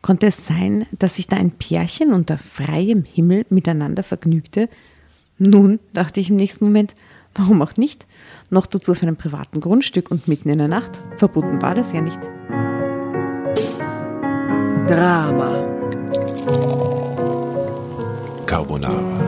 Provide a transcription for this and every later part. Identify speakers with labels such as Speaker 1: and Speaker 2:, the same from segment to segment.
Speaker 1: Konnte es sein, dass sich da ein Pärchen unter freiem Himmel miteinander vergnügte? Nun, dachte ich im nächsten Moment, warum auch nicht? Noch dazu auf einem privaten Grundstück und mitten in der Nacht. Verboten war das ja nicht.
Speaker 2: Drama.
Speaker 3: Carbonara.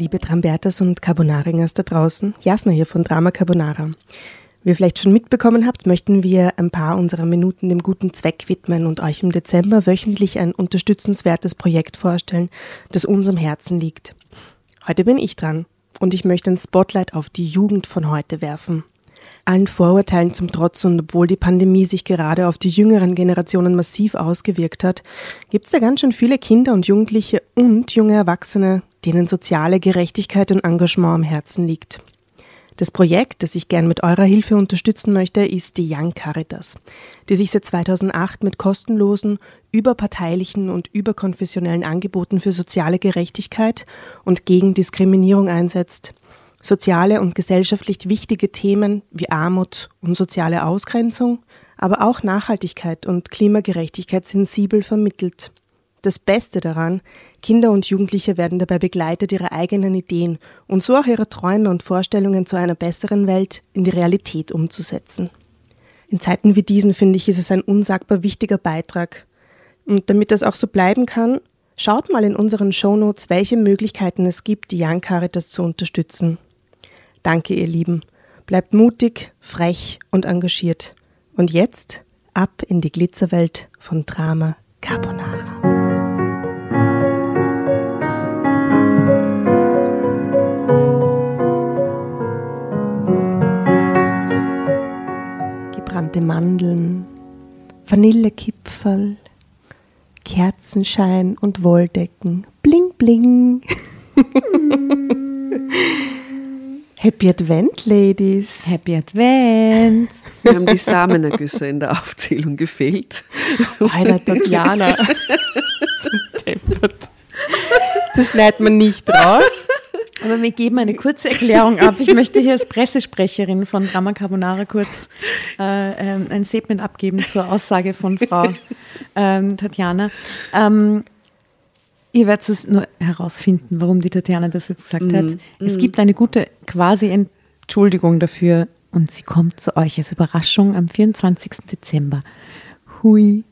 Speaker 4: Liebe Trambertas und Carbonaringers da draußen, Jasna hier von Drama Carbonara. Wie ihr vielleicht schon mitbekommen habt, möchten wir ein paar unserer Minuten dem guten Zweck widmen und euch im Dezember wöchentlich ein unterstützenswertes Projekt vorstellen, das uns am Herzen liegt. Heute bin ich dran und ich möchte ein Spotlight auf die Jugend von heute werfen. Allen Vorurteilen zum Trotz und obwohl die Pandemie sich gerade auf die jüngeren Generationen massiv ausgewirkt hat, gibt es da ganz schön viele Kinder und Jugendliche und junge Erwachsene, denen soziale Gerechtigkeit und Engagement am Herzen liegt. Das Projekt, das ich gern mit eurer Hilfe unterstützen möchte, ist die Young Caritas, die sich seit 2008 mit kostenlosen, überparteilichen und überkonfessionellen Angeboten für soziale Gerechtigkeit und gegen Diskriminierung einsetzt, soziale und gesellschaftlich wichtige Themen wie Armut und soziale Ausgrenzung, aber auch Nachhaltigkeit und Klimagerechtigkeit sensibel vermittelt. Das Beste daran, Kinder und Jugendliche werden dabei begleitet, ihre eigenen Ideen und so auch ihre Träume und Vorstellungen zu einer besseren Welt in die Realität umzusetzen. In Zeiten wie diesen finde ich, ist es ein unsagbar wichtiger Beitrag. Und damit das auch so bleiben kann, schaut mal in unseren Shownotes, welche Möglichkeiten es gibt, die Young Caritas zu unterstützen. Danke, ihr Lieben. Bleibt mutig, frech und engagiert. Und jetzt ab in die Glitzerwelt von Drama Carbonara. Gebrannte Mandeln, Vanillekipferl, Kerzenschein und Wolldecken. Bling, bling. Happy Advent, Ladies.
Speaker 1: Happy Advent.
Speaker 2: Wir haben die Samenergüsse in der Aufzählung gefehlt.
Speaker 4: Highlight Tatjana. Das schneidet man nicht raus.
Speaker 1: Aber wir geben eine kurze Erklärung ab. Ich möchte hier als Pressesprecherin von Drama Carbonara kurz äh, ähm, ein Statement abgeben zur Aussage von Frau ähm, Tatjana. Ähm,
Speaker 5: Ihr werdet es nur herausfinden, warum die Tatjana das jetzt gesagt
Speaker 2: Mhm.
Speaker 5: hat. Es gibt eine gute quasi Entschuldigung dafür und sie kommt zu euch als Überraschung am 24. Dezember. Hui.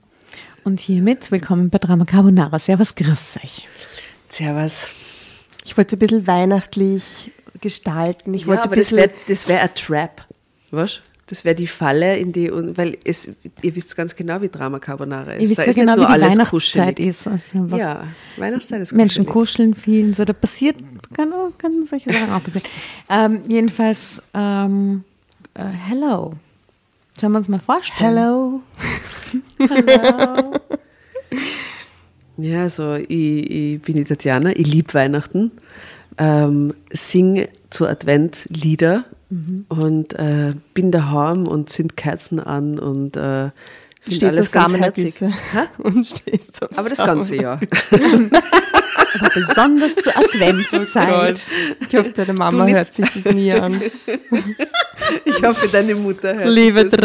Speaker 5: Und hiermit willkommen bei Drama Carbonara. Servus, grüß euch.
Speaker 2: Servus.
Speaker 4: Ich wollte es ein bisschen weihnachtlich gestalten. Ich
Speaker 2: Ja,
Speaker 4: wollte ein
Speaker 2: aber das
Speaker 4: bisschen.
Speaker 2: wäre das wär ein Trap. Was? Das wäre die Falle, in die, weil es, ihr wisst ganz genau, wie Drama Carbonara ist.
Speaker 5: Ihr wisst
Speaker 2: Da
Speaker 5: ja genau, wie die Weihnachtszeit
Speaker 2: kuschelig.
Speaker 5: ist. Also
Speaker 2: Ja, Weihnachtszeit ist
Speaker 5: Menschen
Speaker 2: kuschelig.
Speaker 5: kuscheln viel, so da passiert, kann, kann solche Sachen auch passieren. Ähm, jedenfalls, ähm, äh, hello. Sollen wir uns mal vorstellen?
Speaker 4: Hello.
Speaker 5: Hello.
Speaker 2: Ja, also ich, ich bin die Tatjana, ich liebe Weihnachten, ähm, singe zu Advent Lieder
Speaker 5: Mhm.
Speaker 2: und äh, bin daheim und zünd Kerzen an und äh,
Speaker 4: Stehst
Speaker 2: alles ganz herzig.
Speaker 4: Und stehst auf
Speaker 2: Aber das ganze Jahr.
Speaker 5: Aber besonders zur Adventszeit.
Speaker 4: Ich hoffe, deine Mama hört sich das nie an.
Speaker 2: Ich hoffe, deine Mutter hört
Speaker 4: Liebe
Speaker 2: sich das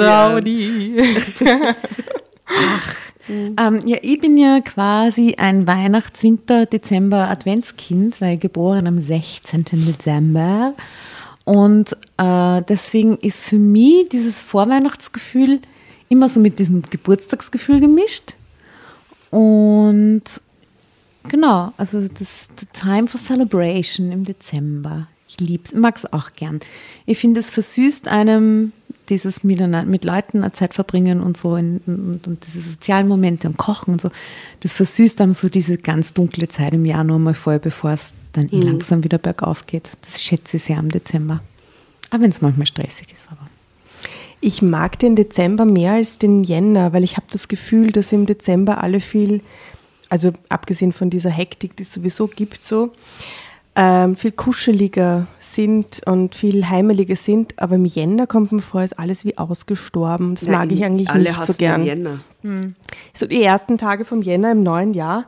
Speaker 4: Traudi.
Speaker 5: Ähm, ja, ich bin ja quasi ein Weihnachts-, Winter-, Dezember-, Adventskind, weil geboren am 16. Dezember. Und äh, deswegen ist für mich dieses Vorweihnachtsgefühl immer so mit diesem Geburtstagsgefühl gemischt. Und genau, also das the Time for Celebration im Dezember. Ich mag es auch gern. Ich finde, es versüßt einem dieses miteinander, mit Leuten eine Zeit verbringen und so in, und, und diese sozialen Momente und Kochen und so. Das versüßt einem so diese ganz dunkle Zeit im Januar mal voll, bevor es dann eh langsam wieder bergauf geht. Das schätze ich sehr im Dezember. Auch wenn es manchmal stressig ist, aber.
Speaker 4: Ich mag den Dezember mehr als den Jänner, weil ich habe das Gefühl, dass im Dezember alle viel, also abgesehen von dieser Hektik, die es sowieso gibt, so ähm, viel kuscheliger sind und viel heimeliger sind. Aber im Jänner kommt mir vor, ist alles wie ausgestorben. Das mag
Speaker 2: Nein,
Speaker 4: ich eigentlich
Speaker 2: alle
Speaker 4: nicht
Speaker 2: hassen
Speaker 4: so gern.
Speaker 2: den Jänner.
Speaker 4: So die ersten Tage vom Jänner im neuen Jahr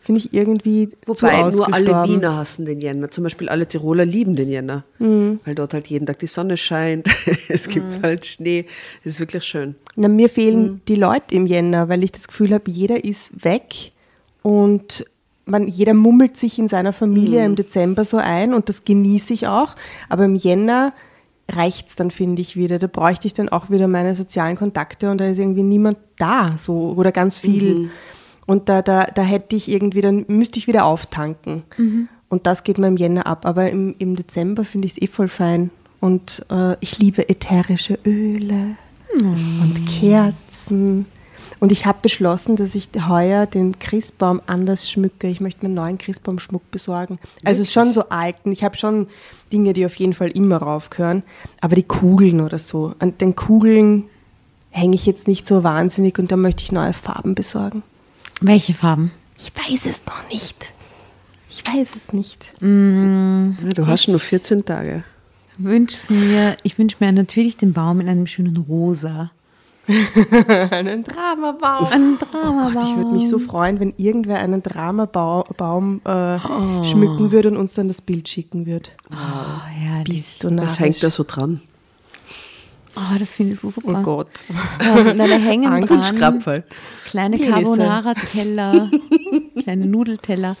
Speaker 4: finde ich irgendwie zu
Speaker 2: Wobei nur alle Wiener hassen den Jänner. Zum Beispiel alle Tiroler lieben den Jänner.
Speaker 4: Mhm.
Speaker 2: Weil dort halt jeden Tag die Sonne scheint. es gibt halt Schnee. Es ist wirklich schön.
Speaker 4: Na, mir fehlen
Speaker 2: Mhm.
Speaker 4: die Leute im Jänner, weil ich das Gefühl habe, jeder ist weg und man, jeder mummelt sich in seiner Familie
Speaker 2: Mhm.
Speaker 4: im Dezember so ein und das genieße ich auch. Aber im Jänner reicht es dann, finde ich, wieder. Da bräuchte ich dann auch wieder meine sozialen Kontakte und da ist irgendwie niemand da so oder ganz viel.
Speaker 2: Mhm.
Speaker 4: Und da, da, da hätte ich irgendwie, dann müsste ich wieder auftanken.
Speaker 2: Mhm.
Speaker 4: Und das geht mir im Jänner ab. Aber im, im Dezember finde ich es eh voll fein. Und äh, ich liebe ätherische Öle und Kerzen. Und ich habe beschlossen, dass ich heuer den Christbaum anders schmücke. Ich möchte mir einen neuen Christbaumschmuck besorgen. Also schon so alten. Ich habe schon Dinge, die auf jeden Fall immer raufgehören. Aber die Kugeln oder so. An den Kugeln hänge ich jetzt nicht so wahnsinnig und da möchte ich neue Farben besorgen.
Speaker 5: Welche Farben?
Speaker 4: Ich weiß es noch nicht. Ich weiß es nicht.
Speaker 2: Ja, du hast nur 14 Tage.
Speaker 5: Wünsch mir, ich wünsche mir natürlich den Baum in einem schönen Rosa.
Speaker 4: Einen Dramabaum.
Speaker 5: Ein
Speaker 4: Oh
Speaker 5: Dramabaum.
Speaker 4: Gott, ich würde mich so freuen, wenn irgendwer einen Dramabaum äh, schmücken würde und uns dann das Bild schicken würde.
Speaker 5: Oh, herrlich.
Speaker 4: Bist du
Speaker 2: Was hängt da so dran?
Speaker 5: Oh, das finde ich so super.
Speaker 4: Oh Gott.
Speaker 5: Ähm, na, da hängen
Speaker 4: Angst,
Speaker 5: dran kleine. Carbonara-Teller, kleine Nudelteller.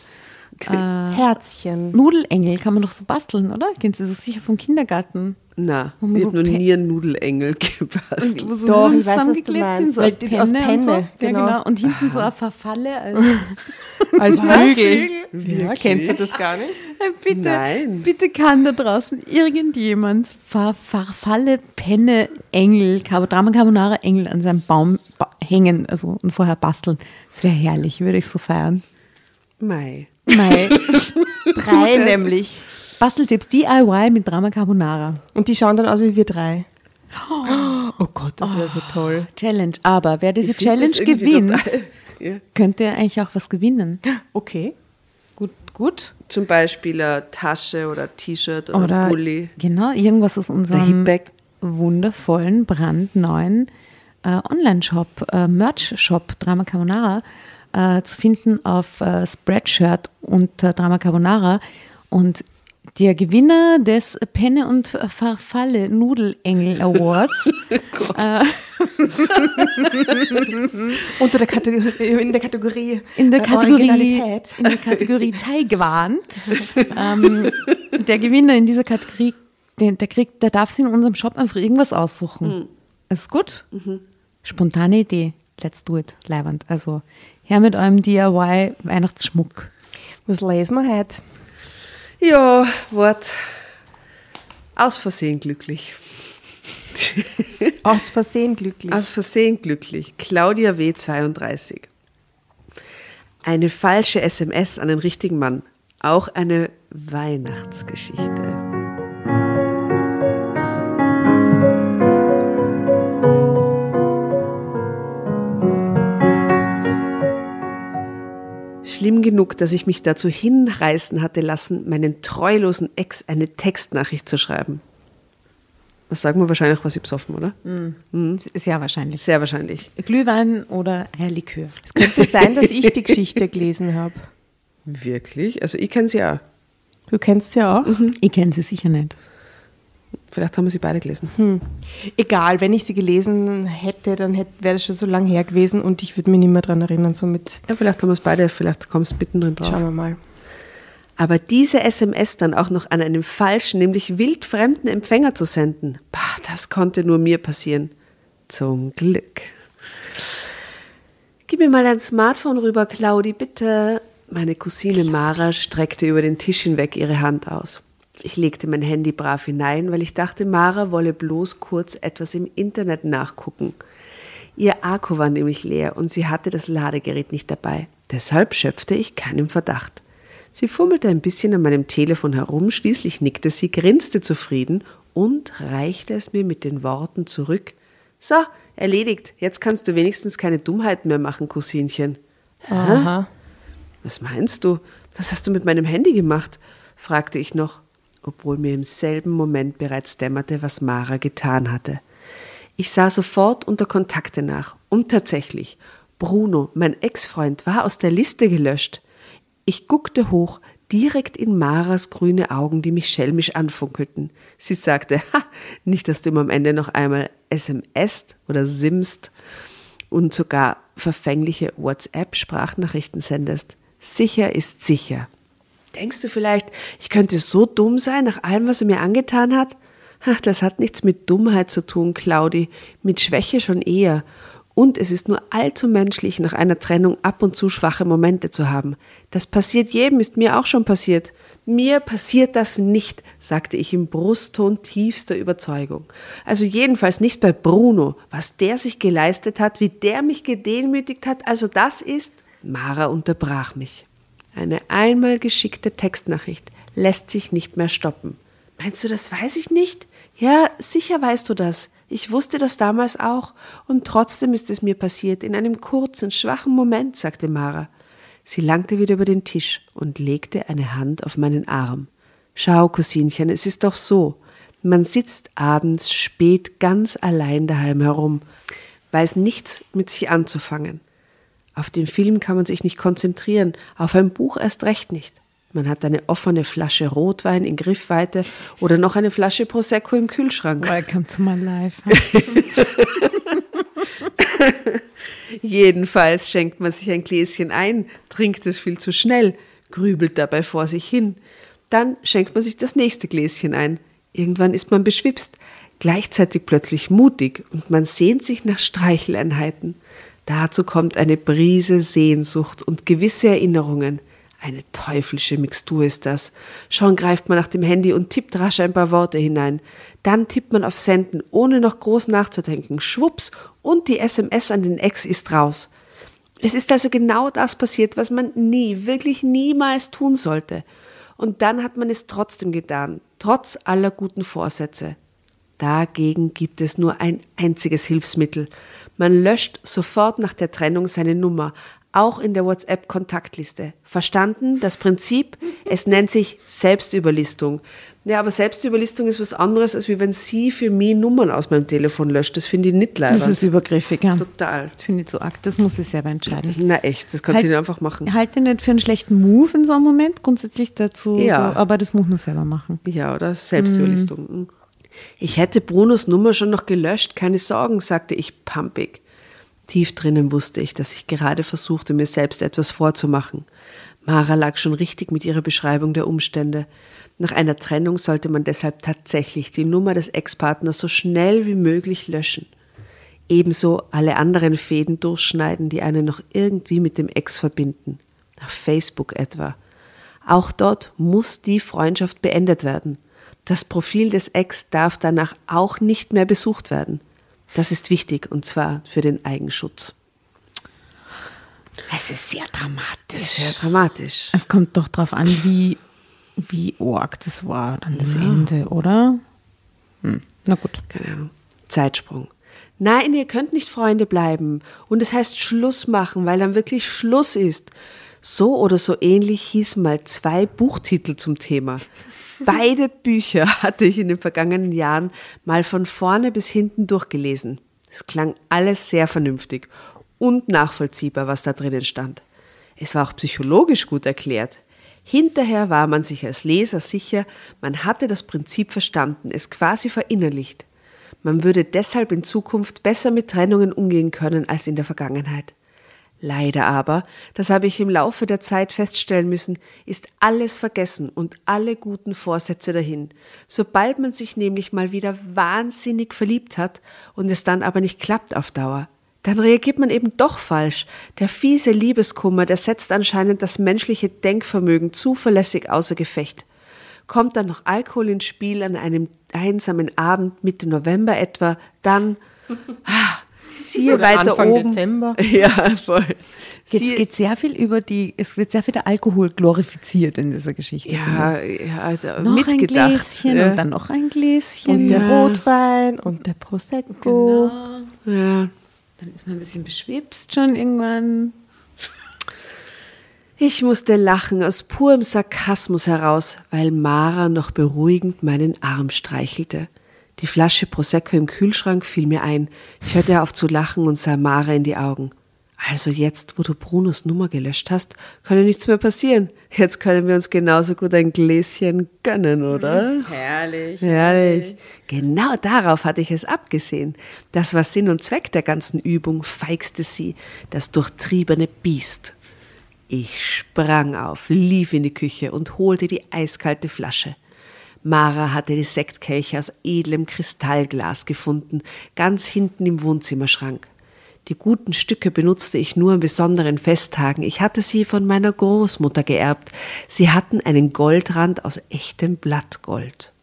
Speaker 5: Äh,
Speaker 4: Herzchen.
Speaker 5: Nudelengel kann man doch so basteln, oder? Kennen Sie das sicher vom Kindergarten?
Speaker 2: Na, ich
Speaker 5: so
Speaker 2: habe noch nie einen Nudelengel gebastelt.
Speaker 5: Wo so
Speaker 4: Doch, ich weiß, was du meinst.
Speaker 5: sind, so aus
Speaker 4: die-
Speaker 5: Penne,
Speaker 4: aus
Speaker 5: und so.
Speaker 4: Penne,
Speaker 5: Ja,
Speaker 4: genau.
Speaker 5: genau. Und hinten so eine Verfalle.
Speaker 4: Als
Speaker 5: Was?
Speaker 4: Flügel. Ja, kennst du das gar nicht?
Speaker 5: bitte,
Speaker 2: Nein.
Speaker 5: bitte kann da draußen irgendjemand Ver Verfalle, Penne, Engel, Drama Carbonara Engel an seinem Baum ba hängen also, und vorher basteln. Das wäre herrlich, würde ich so feiern.
Speaker 2: Mei.
Speaker 5: Mei.
Speaker 4: Drei nämlich.
Speaker 5: Basteltipps DIY mit Drama Carbonara.
Speaker 4: Und die schauen dann aus wie wir drei. Oh Gott, das wäre so toll.
Speaker 5: Challenge. Aber wer diese
Speaker 2: Ich
Speaker 5: Challenge gewinnt,
Speaker 2: Ja.
Speaker 5: könnte eigentlich auch was gewinnen.
Speaker 4: Okay.
Speaker 5: Gut, gut.
Speaker 2: Zum Beispiel eine Tasche oder T-Shirt oder,
Speaker 5: Oder
Speaker 2: Pulli.
Speaker 5: genau, irgendwas aus unserem wundervollen, brandneuen äh, Online-Shop, äh, Merch-Shop Drama Carbonara äh, zu finden auf äh, Spreadshirt unter Drama Carbonara. Und Der Gewinner des Penne und Farfalle Nudelengel Awards. Oh äh,
Speaker 4: Unter der Kategorie, in der Kategorie
Speaker 5: in der Kategorie in der Kategorie Taiwan. ähm, der Gewinner in dieser Kategorie, der, der, kriegt, der darf sich in unserem Shop einfach irgendwas aussuchen. Mhm. Ist gut? Mhm. Spontane Idee. Let's do it. Leiband. Also her mit eurem DIY Weihnachtsschmuck.
Speaker 4: Was lesen wir heute?
Speaker 2: Ja, Wort. Aus Versehen glücklich.
Speaker 4: Aus Versehen glücklich.
Speaker 2: Aus Versehen glücklich. Claudia W. 32. Eine falsche SMS an den richtigen Mann. Auch eine Weihnachtsgeschichte. Schlimm genug, dass ich mich dazu hinreißen hatte lassen, meinen treulosen Ex eine Textnachricht zu schreiben. Was sagen wir wahrscheinlich, was ich besoffen, oder?
Speaker 5: Mhm. Mhm. Sehr wahrscheinlich.
Speaker 2: Sehr wahrscheinlich.
Speaker 5: Glühwein oder Herr Likör.
Speaker 4: Es könnte sein, dass ich die Geschichte gelesen habe.
Speaker 2: Wirklich? Also ich kenne sie auch.
Speaker 4: Du kennst sie auch? Mhm.
Speaker 5: Ich kenne sie sicher nicht.
Speaker 2: Vielleicht haben wir sie beide gelesen.
Speaker 4: Hm. Egal, wenn ich sie gelesen hätte, dann wäre das schon so lange her gewesen und ich würde mich nicht mehr daran erinnern. Somit
Speaker 2: ja, vielleicht haben wir es beide, vielleicht kommst du mittendrin drauf.
Speaker 4: Schauen wir mal.
Speaker 2: Aber diese SMS dann auch noch an einen falschen, nämlich wildfremden Empfänger zu senden, bah, das konnte nur mir passieren. Zum Glück. Gib mir mal dein Smartphone rüber, Claudi, bitte. Meine Cousine Mara streckte über den Tisch hinweg ihre Hand aus. Ich legte mein Handy brav hinein, weil ich dachte, Mara wolle bloß kurz etwas im Internet nachgucken. Ihr Akku war nämlich leer und sie hatte das Ladegerät nicht dabei. Deshalb schöpfte ich keinen Verdacht. Sie fummelte ein bisschen an meinem Telefon herum, schließlich nickte sie, grinste zufrieden und reichte es mir mit den Worten zurück. So, erledigt. Jetzt kannst du wenigstens keine Dummheiten mehr machen, Cousinchen.
Speaker 4: Aha.
Speaker 2: Was meinst du? Was hast du mit meinem Handy gemacht? fragte ich noch obwohl mir im selben Moment bereits dämmerte, was Mara getan hatte. Ich sah sofort unter Kontakte nach und tatsächlich, Bruno, mein Ex-Freund, war aus der Liste gelöscht. Ich guckte hoch, direkt in Maras grüne Augen, die mich schelmisch anfunkelten. Sie sagte, ha, nicht, dass du ihm am Ende noch einmal SMSt oder simst und sogar verfängliche WhatsApp-Sprachnachrichten sendest. Sicher ist sicher. Denkst du vielleicht, ich könnte so dumm sein nach allem, was er mir angetan hat? Ach, das hat nichts mit Dummheit zu tun, Claudi, mit Schwäche schon eher. Und es ist nur allzu menschlich, nach einer Trennung ab und zu schwache Momente zu haben. Das passiert jedem, ist mir auch schon passiert. Mir passiert das nicht, sagte ich im Brustton tiefster Überzeugung. Also jedenfalls nicht bei Bruno. Was der sich geleistet hat, wie der mich gedemütigt hat, also das ist. Mara unterbrach mich. Eine einmal geschickte Textnachricht lässt sich nicht mehr stoppen. Meinst du, das weiß ich nicht? Ja, sicher weißt du das. Ich wusste das damals auch, und trotzdem ist es mir passiert, in einem kurzen, schwachen Moment, sagte Mara. Sie langte wieder über den Tisch und legte eine Hand auf meinen Arm. Schau, Cousinchen, es ist doch so. Man sitzt abends spät ganz allein daheim herum, weiß nichts mit sich anzufangen. Auf den Film kann man sich nicht konzentrieren, auf ein Buch erst recht nicht. Man hat eine offene Flasche Rotwein in Griffweite oder noch eine Flasche Prosecco im Kühlschrank.
Speaker 5: Welcome to my life.
Speaker 2: Jedenfalls schenkt man sich ein Gläschen ein, trinkt es viel zu schnell, grübelt dabei vor sich hin. Dann schenkt man sich das nächste Gläschen ein. Irgendwann ist man beschwipst, gleichzeitig plötzlich mutig und man sehnt sich nach Streicheleinheiten. Dazu kommt eine Brise Sehnsucht und gewisse Erinnerungen. Eine teuflische Mixtur ist das. Schon greift man nach dem Handy und tippt rasch ein paar Worte hinein. Dann tippt man auf Senden, ohne noch groß nachzudenken. Schwupps, und die SMS an den Ex ist raus. Es ist also genau das passiert, was man nie, wirklich niemals tun sollte. Und dann hat man es trotzdem getan, trotz aller guten Vorsätze. Dagegen gibt es nur ein einziges Hilfsmittel. Man löscht sofort nach der Trennung seine Nummer, auch in der WhatsApp-Kontaktliste. Verstanden? Das Prinzip, es nennt sich Selbstüberlistung. Ja, aber Selbstüberlistung ist was anderes, als wenn sie für mich Nummern aus meinem Telefon löscht. Das finde ich nicht leider.
Speaker 5: Das ist übergriffig, ja.
Speaker 2: Total.
Speaker 5: Das finde ich zu arg. Das muss sie selber entscheiden.
Speaker 2: Na echt, das kann
Speaker 5: Halt-
Speaker 2: sie nicht einfach machen.
Speaker 5: Halte nicht für einen schlechten Move in so einem Moment, grundsätzlich dazu.
Speaker 2: Ja.
Speaker 5: So, aber das muss man selber machen.
Speaker 2: Ja, oder Selbstüberlistung. Mhm. Ich hätte Brunos Nummer schon noch gelöscht, keine Sorgen, sagte ich pampig. Tief drinnen wusste ich, dass ich gerade versuchte, mir selbst etwas vorzumachen. Mara lag schon richtig mit ihrer Beschreibung der Umstände. Nach einer Trennung sollte man deshalb tatsächlich die Nummer des Ex-Partners so schnell wie möglich löschen. Ebenso alle anderen Fäden durchschneiden, die einen noch irgendwie mit dem Ex verbinden. Auf Facebook etwa. Auch dort muss die Freundschaft beendet werden. Das Profil des Ex darf danach auch nicht mehr besucht werden. Das ist wichtig und zwar für den Eigenschutz.
Speaker 5: Es ist sehr dramatisch.
Speaker 2: Sehr dramatisch.
Speaker 5: Es kommt doch drauf an, wie, wie arg das war, dann das Ende, oder? Hm. Na gut.
Speaker 2: Keine Ahnung. Zeitsprung. Nein, ihr könnt nicht Freunde bleiben. Und es heißt Schluss machen, weil dann wirklich Schluss ist. So oder so ähnlich hießen mal zwei Buchtitel zum Thema. Beide Bücher hatte ich in den vergangenen Jahren mal von vorne bis hinten durchgelesen. Es klang alles sehr vernünftig und nachvollziehbar, was da drinnen stand. Es war auch psychologisch gut erklärt. Hinterher war man sich als Leser sicher, man hatte das Prinzip verstanden, es quasi verinnerlicht. Man würde deshalb in Zukunft besser mit Trennungen umgehen können als in der Vergangenheit. Leider aber, das habe ich im Laufe der Zeit feststellen müssen, ist alles vergessen und alle guten Vorsätze dahin. Sobald man sich nämlich mal wieder wahnsinnig verliebt hat und es dann aber nicht klappt auf Dauer, dann reagiert man eben doch falsch. Der fiese Liebeskummer, der setzt anscheinend das menschliche Denkvermögen zuverlässig außer Gefecht. Kommt dann noch Alkohol ins Spiel an einem einsamen Abend Mitte November etwa, dann ah, siehe
Speaker 4: Oder
Speaker 2: weiter
Speaker 4: Anfang
Speaker 2: oben.
Speaker 4: Dezember.
Speaker 2: Ja, voll.
Speaker 5: Jetzt
Speaker 2: Siehe-
Speaker 5: geht sehr viel über die, es wird sehr viel der Alkohol glorifiziert in dieser Geschichte.
Speaker 2: ja, ja, also
Speaker 5: noch
Speaker 2: mitgedacht.
Speaker 5: ein Gläschen
Speaker 2: ja.
Speaker 5: und dann noch ein Gläschen.
Speaker 4: Und der
Speaker 2: Ja.
Speaker 4: Rotwein und der Prosecco.
Speaker 2: ja.
Speaker 5: Dann ist man ein bisschen beschwipst schon irgendwann.
Speaker 2: Ich musste lachen aus purem Sarkasmus heraus, weil Mara noch beruhigend meinen Arm streichelte. Die Flasche Prosecco im Kühlschrank fiel mir ein. Ich hörte auf zu lachen und sah Mara in die Augen. Also jetzt, wo du Brunos Nummer gelöscht hast, kann ja nichts mehr passieren. Jetzt können wir uns genauso gut ein Gläschen gönnen, oder?
Speaker 5: Herrlich.
Speaker 2: Herrlich. Genau darauf hatte ich es abgesehen. Das war Sinn und Zweck der ganzen Übung, feixte sie, das durchtriebene Biest. Ich sprang auf, lief in die Küche und holte die eiskalte Flasche. Mara hatte die Sektkelche aus edlem Kristallglas gefunden, ganz hinten im Wohnzimmerschrank. Die guten Stücke benutzte ich nur an besonderen Festtagen. Ich hatte sie von meiner Großmutter geerbt. Sie hatten einen Goldrand aus echtem Blattgold.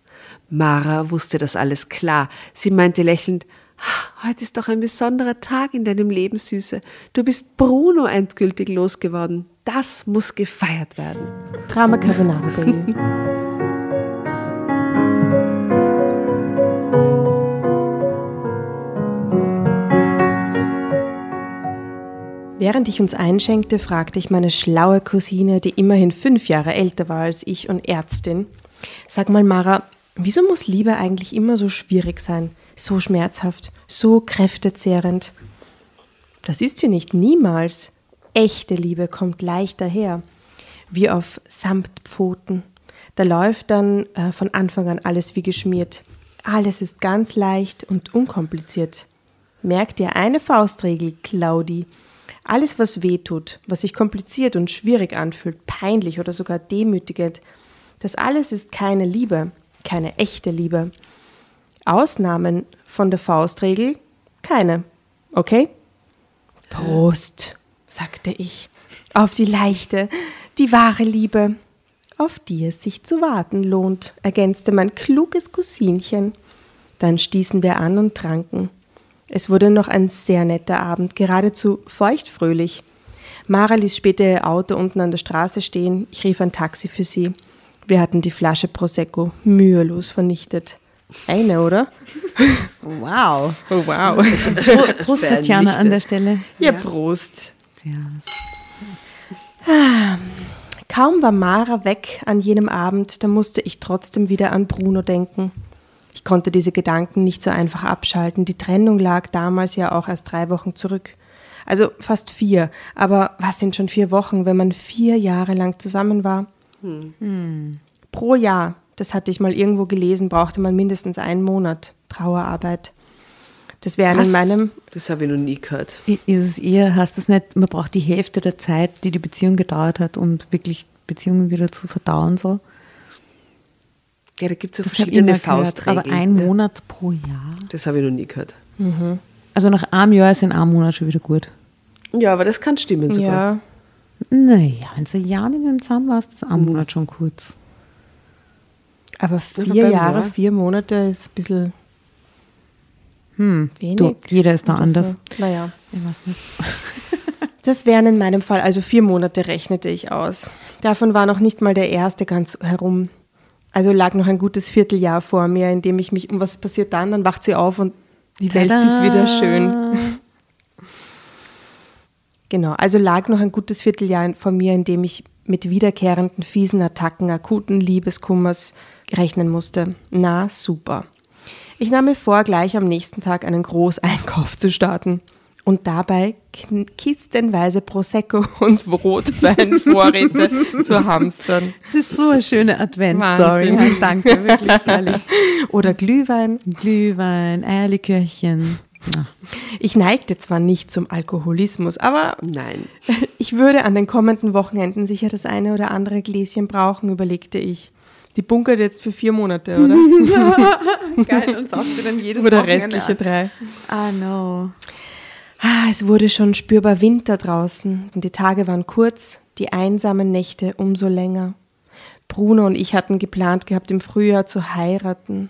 Speaker 2: Mara wusste das alles klar. Sie meinte lächelnd, "Ah, heute ist doch ein besonderer Tag in deinem Leben, Süße. Du bist Bruno endgültig losgeworden. Das muss gefeiert werden.
Speaker 4: Drama Carbonara Baby. Während ich uns einschenkte, fragte ich meine schlaue Cousine, die immerhin fünf Jahre älter war als ich und Ärztin, sag mal Mara, wieso muss Liebe eigentlich immer so schwierig sein, so schmerzhaft, so kräftezehrend? Das ist sie nicht, niemals. Echte Liebe kommt leicht daher, wie auf Samtpfoten. Da läuft dann äh, von Anfang an alles wie geschmiert. Alles ist ganz leicht und unkompliziert. Merk dir eine Faustregel, Claudi. Alles, was weh tut, was sich kompliziert und schwierig anfühlt, peinlich oder sogar demütigend, das alles ist keine Liebe, keine echte Liebe. Ausnahmen von der Faustregel? Keine. Okay? Prost, sagte ich, auf die leichte, die wahre Liebe, auf die es sich zu warten lohnt, ergänzte mein kluges Cousinchen. Dann stießen wir an und tranken. Es wurde noch ein sehr netter Abend, geradezu feuchtfröhlich. Mara ließ später ihr Auto unten an der Straße stehen. Ich rief ein Taxi für sie. Wir hatten die Flasche Prosecco mühelos vernichtet. Eine, oder?
Speaker 5: Wow.
Speaker 4: Oh, wow.
Speaker 5: Prost, Tatjana, an der Stelle.
Speaker 4: Ja, Prost.
Speaker 5: Ja.
Speaker 4: Kaum war Mara weg an jenem Abend, da musste ich trotzdem wieder an Bruno denken. Ich konnte diese Gedanken nicht so einfach abschalten. Die Trennung lag damals ja auch erst drei Wochen zurück. Also fast vier. Aber was sind schon vier Wochen, wenn man vier Jahre lang zusammen war? Hm. Pro Jahr, das hatte ich mal irgendwo gelesen, brauchte man mindestens einen Monat Trauerarbeit. Das wäre in meinem.
Speaker 2: Das habe ich noch nie gehört.
Speaker 5: Ist es eher, heißt das nicht, man braucht die Hälfte der Zeit, die die Beziehung gedauert hat, um wirklich Beziehungen wieder zu verdauen, so?
Speaker 2: Ja, da gibt es so das verschiedene Faustregeln.
Speaker 5: aber ein Monat pro Jahr?
Speaker 2: Das habe ich noch nie gehört. Mhm.
Speaker 5: Also nach einem Jahr ist in einem Monat schon wieder gut.
Speaker 2: Ja, aber das kann stimmen sogar. Ja.
Speaker 5: Naja, wenn du ein Jahr mit dem zusammen warst, ist ein mhm. Monat schon kurz.
Speaker 4: Aber vier Jahre, Jahr. vier Monate ist ein bisschen
Speaker 5: hm, wenig. Du, jeder ist da anders. So.
Speaker 4: Naja. Ich weiß nicht. Das wären in meinem Fall also vier Monate, rechnete ich aus. Davon war noch nicht mal der erste ganz herum. Also lag noch ein gutes Vierteljahr vor mir, in dem ich mich, und was passiert dann? Dann wacht sie auf und die Tada. Welt ist wieder schön. genau, also lag noch ein gutes Vierteljahr vor mir, in dem ich mit wiederkehrenden fiesen Attacken akuten Liebeskummers rechnen musste. Na, super. Ich nahm mir vor, gleich am nächsten Tag einen Großeinkauf zu starten und dabei kistenweise Prosecco und Rotweinvorräte zu hamstern.
Speaker 5: Das ist so eine schöne Adventsstory. Danke, wirklich
Speaker 4: ehrlich. Oder Glühwein.
Speaker 5: Glühwein, Eierlikörchen.
Speaker 4: Ich neigte zwar nicht zum Alkoholismus, aber
Speaker 2: nein.
Speaker 4: Ich würde an den kommenden Wochenenden sicher das eine oder andere Gläschen brauchen, überlegte ich. Die bunkert jetzt für vier Monate, oder?
Speaker 5: Geil, und saugt sie dann jedes
Speaker 4: Oder Wochenende restliche drei.
Speaker 5: Ah, no.
Speaker 4: Ah, es wurde schon spürbar Winter draußen. Die Tage waren kurz, die einsamen Nächte umso länger. Bruno und ich hatten geplant gehabt, im Frühjahr zu heiraten.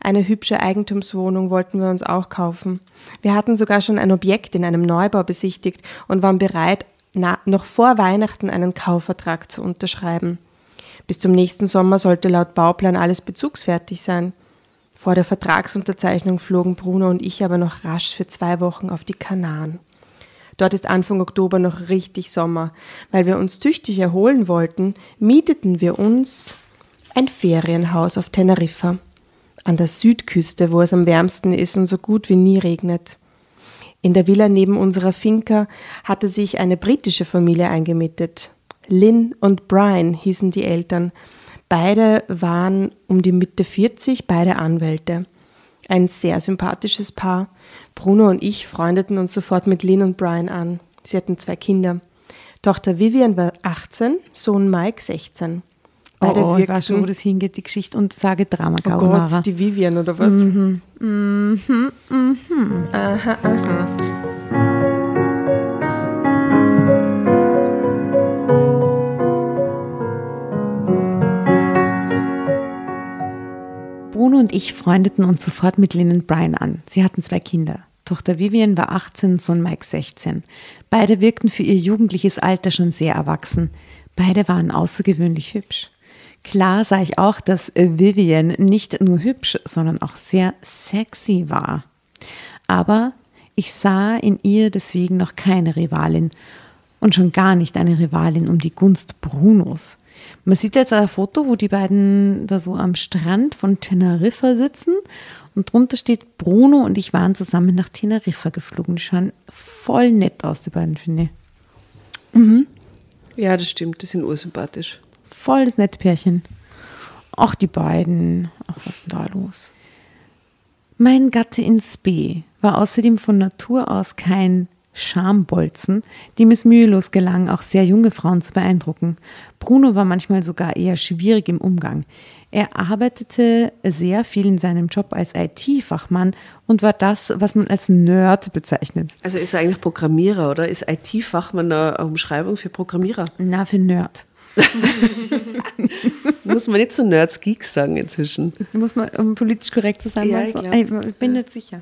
Speaker 4: Eine hübsche Eigentumswohnung wollten wir uns auch kaufen. Wir hatten sogar schon ein Objekt in einem Neubau besichtigt und waren bereit, noch vor Weihnachten einen Kaufvertrag zu unterschreiben. Bis zum nächsten Sommer sollte laut Bauplan alles bezugsfertig sein. Vor der Vertragsunterzeichnung flogen Bruno und ich aber noch rasch für zwei Wochen auf die Kanaren. Dort ist Anfang Oktober noch richtig Sommer. Weil wir uns tüchtig erholen wollten, mieteten wir uns ein Ferienhaus auf Teneriffa, an der Südküste, wo es am wärmsten ist und so gut wie nie regnet. In der Villa neben unserer Finca hatte sich eine britische Familie eingemietet. Lynn und Brian hießen die Eltern. Beide waren um die Mitte 40, beide Anwälte. Ein sehr sympathisches Paar. Bruno und ich freundeten uns sofort mit Lynn und Brian an. Sie hatten zwei Kinder. Tochter Vivian war 18, Sohn Mike 16.
Speaker 5: Beide oh, oh ich weiß schon, wo das hingeht, die Geschichte und sage Drama
Speaker 4: Oh Gott, die Vivian oder was? Mhm. Mhm. Mhm. Aha, aha.
Speaker 5: Und ich freundeten uns sofort mit Lynn und Brian an. Sie hatten zwei Kinder. Tochter Vivian war 18, Sohn Mike 16. Beide wirkten für ihr jugendliches Alter schon sehr erwachsen. Beide waren außergewöhnlich hübsch. Klar sah ich auch, dass Vivian nicht nur hübsch, sondern auch sehr sexy war. Aber ich sah in ihr deswegen noch keine Rivalin und schon gar nicht eine Rivalin um die Gunst Brunos. Man sieht jetzt ein Foto, wo die beiden da so am Strand von Teneriffa sitzen und drunter steht Bruno und ich waren zusammen nach Teneriffa geflogen. Die schauen voll nett aus, die beiden, finde ich.
Speaker 2: Mhm. Ja, das stimmt, die sind ursympathisch.
Speaker 5: Voll das nette Pärchen. Ach, die beiden. Ach, was ist denn da los? Mein Gatte in Spee war außerdem von Natur aus kein Schambolzen, dem es mühelos gelang, auch sehr junge Frauen zu beeindrucken. Bruno war manchmal sogar eher schwierig im Umgang. Er arbeitete sehr viel in seinem Job als IT-Fachmann und war das, was man als Nerd bezeichnet.
Speaker 2: Also ist er eigentlich Programmierer oder ist IT-Fachmann eine Umschreibung für Programmierer?
Speaker 5: Na, für Nerd.
Speaker 2: Muss man nicht so Nerds Geeks sagen inzwischen.
Speaker 5: Muss man, um politisch korrekt zu sein?
Speaker 2: Ja, ich,
Speaker 5: ich bin nicht sicher.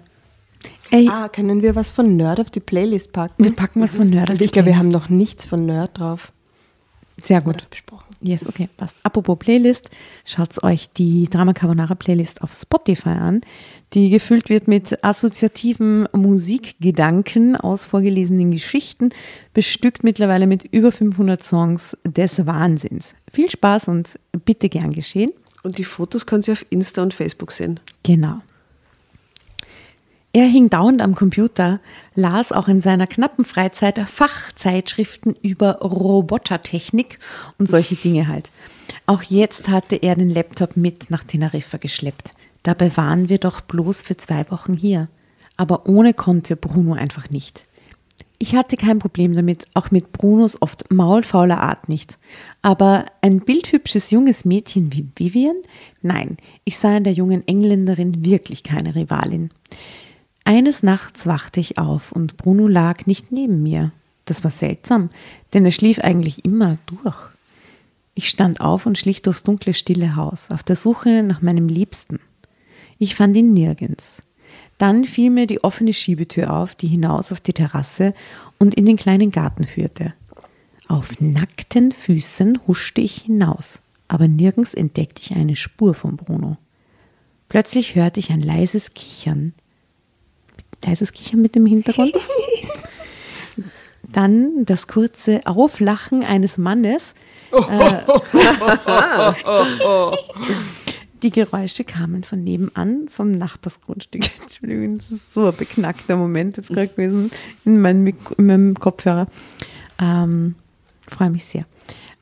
Speaker 4: Ey. Ah, können wir was von Nerd auf die Playlist packen?
Speaker 5: Wir packen was von Nerd
Speaker 4: auf die Ich glaube, wir haben noch nichts von Nerd drauf.
Speaker 5: Sehr gut.
Speaker 4: besprochen.
Speaker 5: Yes, okay, passt. Apropos Playlist, schaut euch die Drama Carbonara Playlist auf Spotify an, die gefüllt wird mit assoziativen Musikgedanken aus vorgelesenen Geschichten, bestückt mittlerweile mit über 500 Songs des Wahnsinns. Viel Spaß und bitte gern geschehen.
Speaker 2: Und die Fotos können Sie auf Insta und Facebook sehen.
Speaker 5: Genau. Er hing dauernd am Computer, las auch in seiner knappen Freizeit Fachzeitschriften über Robotertechnik und solche Dinge halt. Auch jetzt hatte er den Laptop mit nach Teneriffa geschleppt. Dabei waren wir doch bloß für zwei Wochen hier. Aber ohne konnte Bruno einfach nicht. Ich hatte kein Problem damit, auch mit Brunos oft maulfauler Art nicht. Aber ein bildhübsches junges Mädchen wie Vivian? Nein, ich sah in der jungen Engländerin wirklich keine Rivalin. Eines Nachts wachte ich auf und Bruno lag nicht neben mir. Das war seltsam, denn er schlief eigentlich immer durch. Ich stand auf und schlich durchs dunkle, stille Haus, auf der Suche nach meinem Liebsten. Ich fand ihn nirgends. Dann fiel mir die offene Schiebetür auf, die hinaus auf die Terrasse und in den kleinen Garten führte. Auf nackten Füßen huschte ich hinaus, aber nirgends entdeckte ich eine Spur von Bruno. Plötzlich hörte ich ein leises Kichern leises Kichern mit dem Hintergrund. Dann das kurze Auflachen eines Mannes. Äh, die Geräusche kamen von nebenan, vom Nachbarsgrundstück. Entschuldigung, das ist so ein beknackter Moment jetzt gerade gewesen in meinem, in meinem Kopfhörer. Ähm, Freue mich sehr.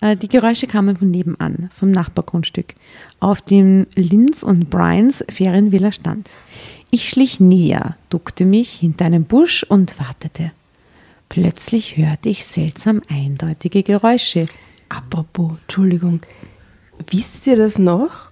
Speaker 5: Äh, die Geräusche kamen von nebenan, vom Nachbargrundstück, auf dem Linz und Bryans Ferienvilla stand. Ich schlich näher, duckte mich hinter einem Busch und wartete. Plötzlich hörte ich seltsam eindeutige Geräusche.
Speaker 4: Apropos, Entschuldigung, wisst ihr das noch?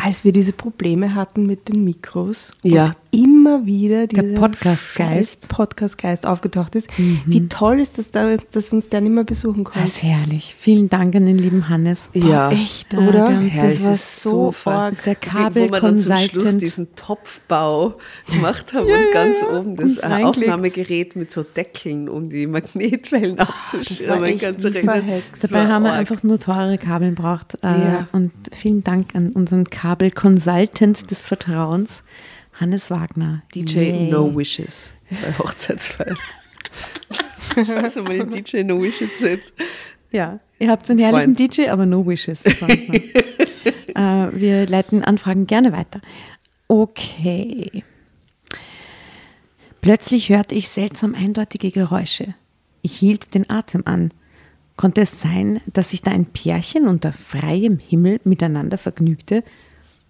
Speaker 4: als wir diese Probleme hatten mit den Mikros
Speaker 2: ja.
Speaker 4: Immer wieder
Speaker 5: dieser Podcast-Geist
Speaker 4: Podcast aufgetaucht ist. Mhm. Wie toll ist das, da, dass uns der nicht mehr besuchen kommt.
Speaker 5: Das ist herrlich. Vielen Dank an den lieben Hannes.
Speaker 2: Boah, ja.
Speaker 4: Echt, oder?
Speaker 2: Ja, das war so arg.
Speaker 5: Der Kabel Wo wir dann zum Schluss
Speaker 2: diesen Topfbau gemacht haben ja, und ganz ja, oben das Aufnahmegerät mit so Deckeln, um die Magnetwellen abzuschirmen.
Speaker 5: Dabei haben wir einfach nur teure Kabel gebraucht. Äh, und vielen Dank an unseren Kabel. Kabel-Consultant des Vertrauens, Hannes Wagner.
Speaker 2: DJ Yay. No Wishes bei Hochzeitsfeiern. Scheiße, mal den DJ No Wishes jetzt.
Speaker 5: Ja, ihr habt einen herrlichen Freund. DJ, aber No Wishes. äh, wir leiten Anfragen gerne weiter. Okay. Plötzlich hörte ich seltsam eindeutige Geräusche. Ich hielt den Atem an. Konnte es sein, dass sich da ein Pärchen unter freiem Himmel miteinander vergnügte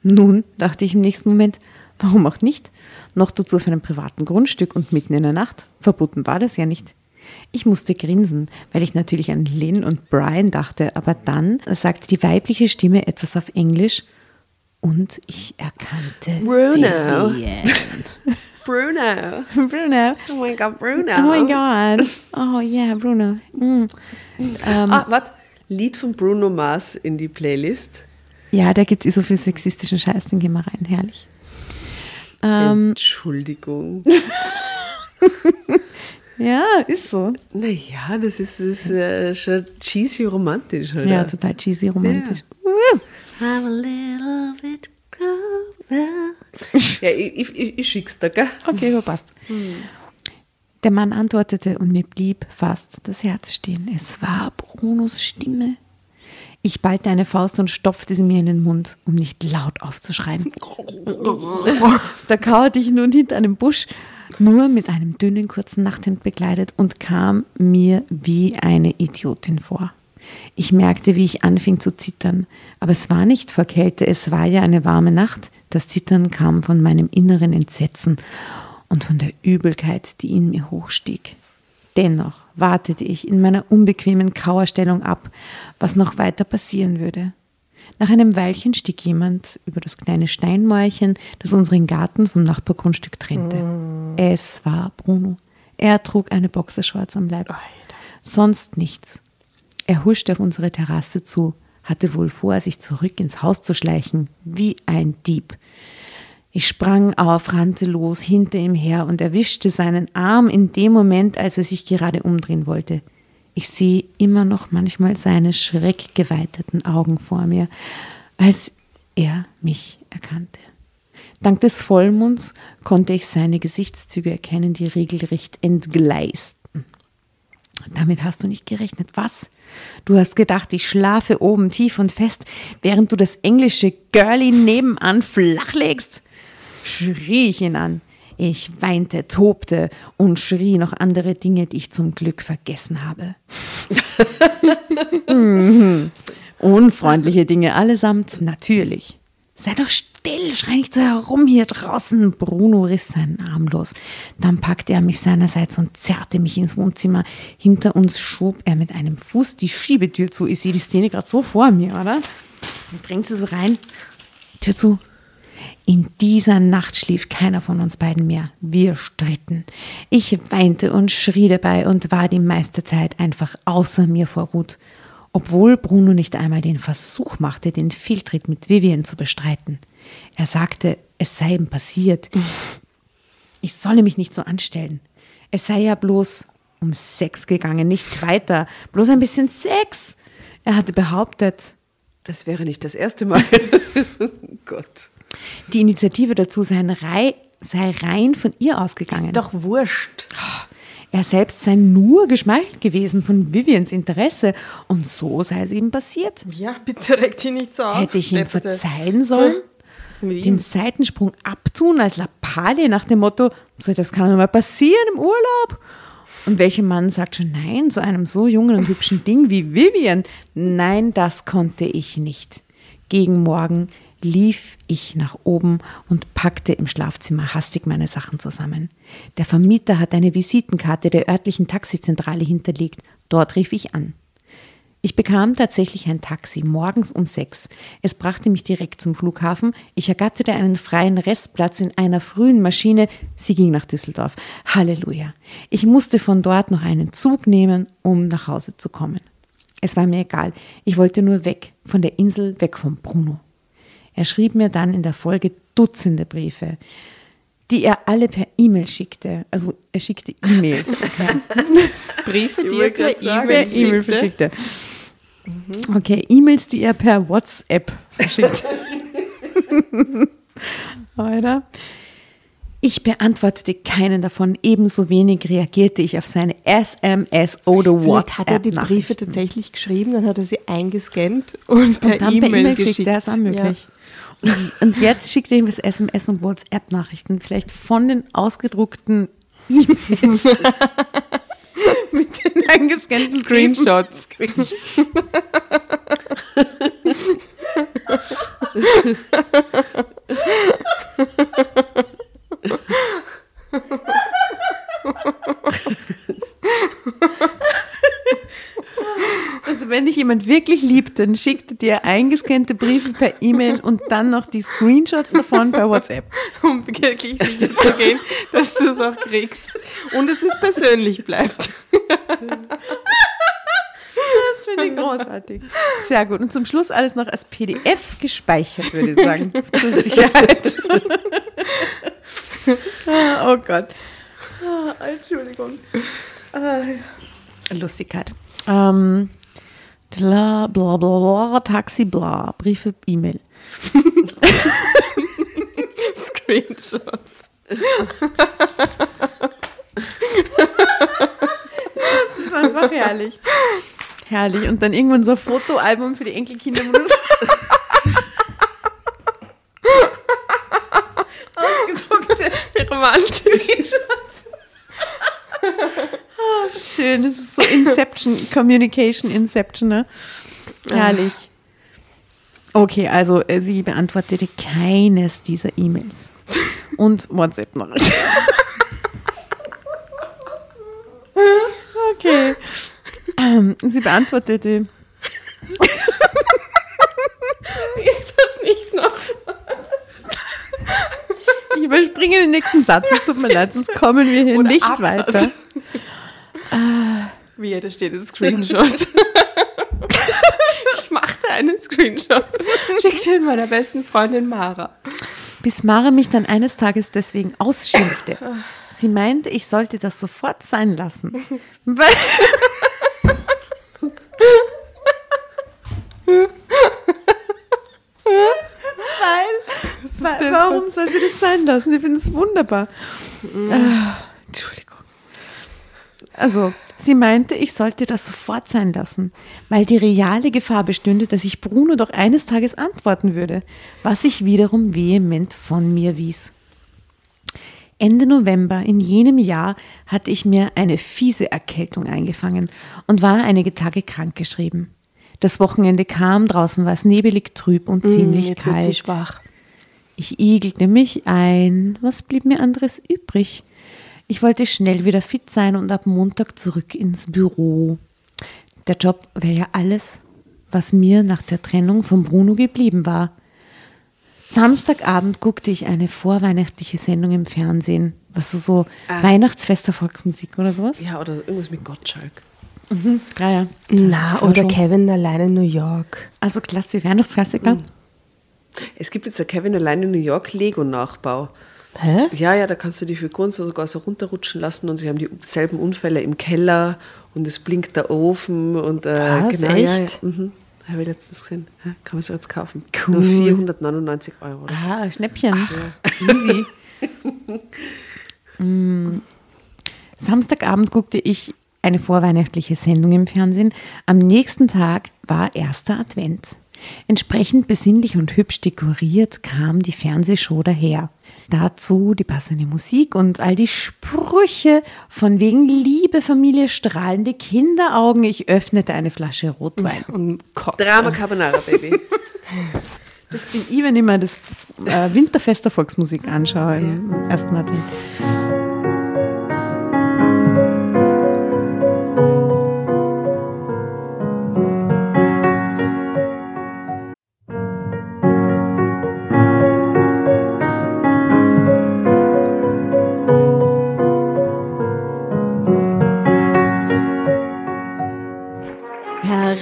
Speaker 5: nun, dachte ich im nächsten Moment, warum auch nicht? Noch dazu auf einem privaten Grundstück und mitten in der Nacht. Verboten war das ja nicht. Ich musste grinsen, weil ich natürlich an Lynn und Brian dachte, aber dann sagte die weibliche Stimme etwas auf Englisch und ich erkannte
Speaker 2: Bruno.
Speaker 5: Bruno.
Speaker 2: Bruno. Oh mein Gott, Bruno.
Speaker 5: Oh mein Gott. Oh yeah, Bruno. Mm.
Speaker 2: Um, ah, warte. Lied von Bruno Mars in die Playlist.
Speaker 5: Ja, da gibt es eh so viel sexistischen Scheiß, den gehen wir rein, herrlich.
Speaker 2: Ähm, Entschuldigung.
Speaker 5: ja, ist so.
Speaker 2: Naja, das ist, das ist äh, schon cheesy romantisch, oder?
Speaker 5: Ja, total cheesy romantisch.
Speaker 2: Ja. I'm a little bit ja, ich, ich, ich schick's dir, gell?
Speaker 5: Okay, so passt. Hm. Der Mann antwortete und mir blieb fast das Herz stehen. Es war Brunos Stimme. Ich ballte eine Faust und stopfte sie mir in den Mund, um nicht laut aufzuschreien. da kauerte ich nun hinter einem Busch, nur mit einem dünnen, kurzen Nachthemd bekleidet und kam mir wie eine Idiotin vor. Ich merkte, wie ich anfing zu zittern, aber es war nicht vor Kälte, es war ja eine warme Nacht. Das Zittern kam von meinem inneren Entsetzen und von der Übelkeit, die in mir hochstieg. Dennoch wartete ich in meiner unbequemen Kauerstellung ab, was noch weiter passieren würde. Nach einem Weilchen stieg jemand über das kleine Steinmäuerchen, das unseren Garten vom Nachbargrundstück trennte. Mm. Es war Bruno. Er trug eine Boxershorts am Leib. Alter. Sonst nichts. Er huschte auf unsere Terrasse zu, hatte wohl vor, sich zurück ins Haus zu schleichen, wie ein Dieb. Ich sprang auf, rannte los, hinter ihm her und erwischte seinen Arm in dem Moment, als er sich gerade umdrehen wollte. Ich sehe immer noch manchmal seine schreckgeweiteten Augen vor mir, als er mich erkannte. Dank des Vollmonds konnte ich seine Gesichtszüge erkennen, die regelrecht entgleisten. Damit hast du nicht gerechnet. Was? Du hast gedacht, ich schlafe oben tief und fest, während du das englische Girlie nebenan flachlegst? Schrie ich ihn an. Ich weinte, tobte und schrie noch andere Dinge, die ich zum Glück vergessen habe. mhm. Unfreundliche Dinge allesamt, natürlich. Sei doch still, schrei nicht so herum hier draußen. Bruno riss seinen Arm los. Dann packte er mich seinerseits und zerrte mich ins Wohnzimmer. Hinter uns schob er mit einem Fuß die Schiebetür zu. Ich sehe die Szene gerade so vor mir, oder? Dann bringt sie so rein. Tür zu. In dieser Nacht schlief keiner von uns beiden mehr. Wir stritten. Ich weinte und schrie dabei und war die meiste Zeit einfach außer mir vor Wut obwohl Bruno nicht einmal den Versuch machte, den Fehltritt mit Vivian zu bestreiten. Er sagte, es sei ihm passiert. Ich solle mich nicht so anstellen. Es sei ja bloß um Sex gegangen, nichts weiter, bloß ein bisschen Sex. Er hatte behauptet,
Speaker 2: das wäre nicht das erste Mal. Gott.
Speaker 5: Die Initiative dazu sei rein von ihr ausgegangen.
Speaker 2: Ist doch wurscht.
Speaker 5: Er selbst sei nur geschmeichelt gewesen von Vivians Interesse und so sei es ihm passiert.
Speaker 2: Ja, bitte regt ihn nicht so auf.
Speaker 5: Hätte ich ihm verzeihen sollen? Hm? Den Seitensprung abtun als Lappalie nach dem Motto, so das kann mal passieren im Urlaub. Und welcher Mann sagt schon Nein zu einem so jungen und hübschen Ding wie Vivian? Nein, das konnte ich nicht. Gegen Morgen lief ich nach oben und packte im Schlafzimmer hastig meine Sachen zusammen. Der Vermieter hat eine Visitenkarte der örtlichen Taxizentrale hinterlegt. Dort rief ich an. Ich bekam tatsächlich ein Taxi morgens um sechs. Es brachte mich direkt zum Flughafen. Ich ergatterte einen freien Restplatz in einer frühen Maschine. Sie ging nach Düsseldorf. Halleluja. Ich musste von dort noch einen Zug nehmen, um nach Hause zu kommen. Es war mir egal. Ich wollte nur weg, von der Insel, weg vom Bruno. Er schrieb mir dann in der Folge Dutzende Briefe, die er alle per E-Mail schickte. Also er schickte E-Mails. Okay.
Speaker 2: Briefe, die er per
Speaker 5: E-Mail e verschickte. Mhm. Okay, E-Mails, die er per WhatsApp verschickte. Oder? Ich beantwortete keinen davon, ebenso wenig reagierte ich auf seine SMS oder WhatsApp.
Speaker 4: Hat er die Briefe tatsächlich geschrieben, dann hat er sie eingescannt und per E-Mail e geschickt.
Speaker 5: Das ist auch möglich. Ja. Und jetzt schickt er ihm das SMS und WhatsApp-Nachrichten, vielleicht von den ausgedruckten E-Mails.
Speaker 2: Mit den eingescannten Screenshots.
Speaker 5: Also wenn dich jemand wirklich liebt, dann schickt dir eingescannte Briefe per E-Mail und dann noch die Screenshots davon per WhatsApp.
Speaker 2: Um wirklich sicher zu gehen, dass du es auch kriegst. Und dass es persönlich bleibt.
Speaker 5: Das finde ich großartig. Sehr gut. Und zum Schluss alles noch als PDF gespeichert, würde ich sagen. Zur Sicherheit. oh Gott. Oh, Entschuldigung. Lustigkeit. Ähm, bla, bla, bla, bla, Taxi, bla, Briefe, E-Mail.
Speaker 2: Screenshots. das
Speaker 5: ist einfach herrlich. Herrlich. Und dann irgendwann so ein Fotoalbum für die Enkelkinder, ausgedruckte romantisch. Oh, schön, das ist so Inception, Communication Inception, ne? Herrlich. Okay, also äh, sie beantwortete keines dieser E-Mails und WhatsApp-Nachrichten. okay. Ähm, sie beantwortete.
Speaker 2: Ist das nicht noch?
Speaker 5: Überspringe den nächsten Satz, es tut mir leid, sonst kommen wir hier Oder nicht Absatz. weiter.
Speaker 2: Wie, da steht ein Screenshot. ich machte einen Screenshot. Schickte ihn meiner besten Freundin Mara.
Speaker 5: Bis Mara mich dann eines Tages deswegen ausschimpfte. Sie meinte, ich sollte das sofort sein lassen. Weil warum soll sie das sein lassen? Ich finde es wunderbar. Mhm. Ah, Entschuldigung. Also, sie meinte, ich sollte das sofort sein lassen, weil die reale Gefahr bestünde, dass ich Bruno doch eines Tages antworten würde, was ich wiederum vehement von mir wies. Ende November in jenem Jahr hatte ich mir eine fiese Erkältung eingefangen und war einige Tage krankgeschrieben. Das Wochenende kam, draußen war es nebelig, trüb und mm, ziemlich kalt.
Speaker 2: schwach.
Speaker 5: Ich igelte mich ein. Was blieb mir anderes übrig? Ich wollte schnell wieder fit sein und ab Montag zurück ins Büro. Der Job wäre ja alles, was mir nach der Trennung von Bruno geblieben war. Samstagabend guckte ich eine vorweihnachtliche Sendung im Fernsehen. Was ist so ah. Weihnachtsfester Volksmusik oder sowas?
Speaker 2: Ja, oder irgendwas mit Gottschalk.
Speaker 5: Mhm. Ja, ja.
Speaker 4: Na, oder Kevin allein in New York.
Speaker 5: Also klasse Weihnachtsklassiker. Mhm.
Speaker 2: Es gibt jetzt ein Kevin allein in New York Lego-Nachbau. Hä? Ja, ja, da kannst du die Figuren sogar so runterrutschen lassen und sie haben dieselben Unfälle im Keller und es blinkt der Ofen und äh,
Speaker 4: Was, genau, echt?
Speaker 2: Ja, ja. Mhm. Habe ich letztens gesehen. Ja, kann man so jetzt kaufen. Cool. Nur 499 Euro.
Speaker 5: Ah, Schnäppchen. Ja. Easy. mm. Samstagabend guckte ich eine vorweihnachtliche Sendung im Fernsehen. Am nächsten Tag war erster Advent. Entsprechend besinnlich und hübsch dekoriert kam die Fernsehshow daher. Dazu die passende Musik und all die Sprüche von wegen Liebe, Familie, strahlende Kinderaugen. Ich öffnete eine Flasche Rotwein.
Speaker 2: Und Drama Carbonara, Baby.
Speaker 5: Das bin ich, wenn ich mir das äh, Winterfest der Volksmusik anschaue im ersten Advent.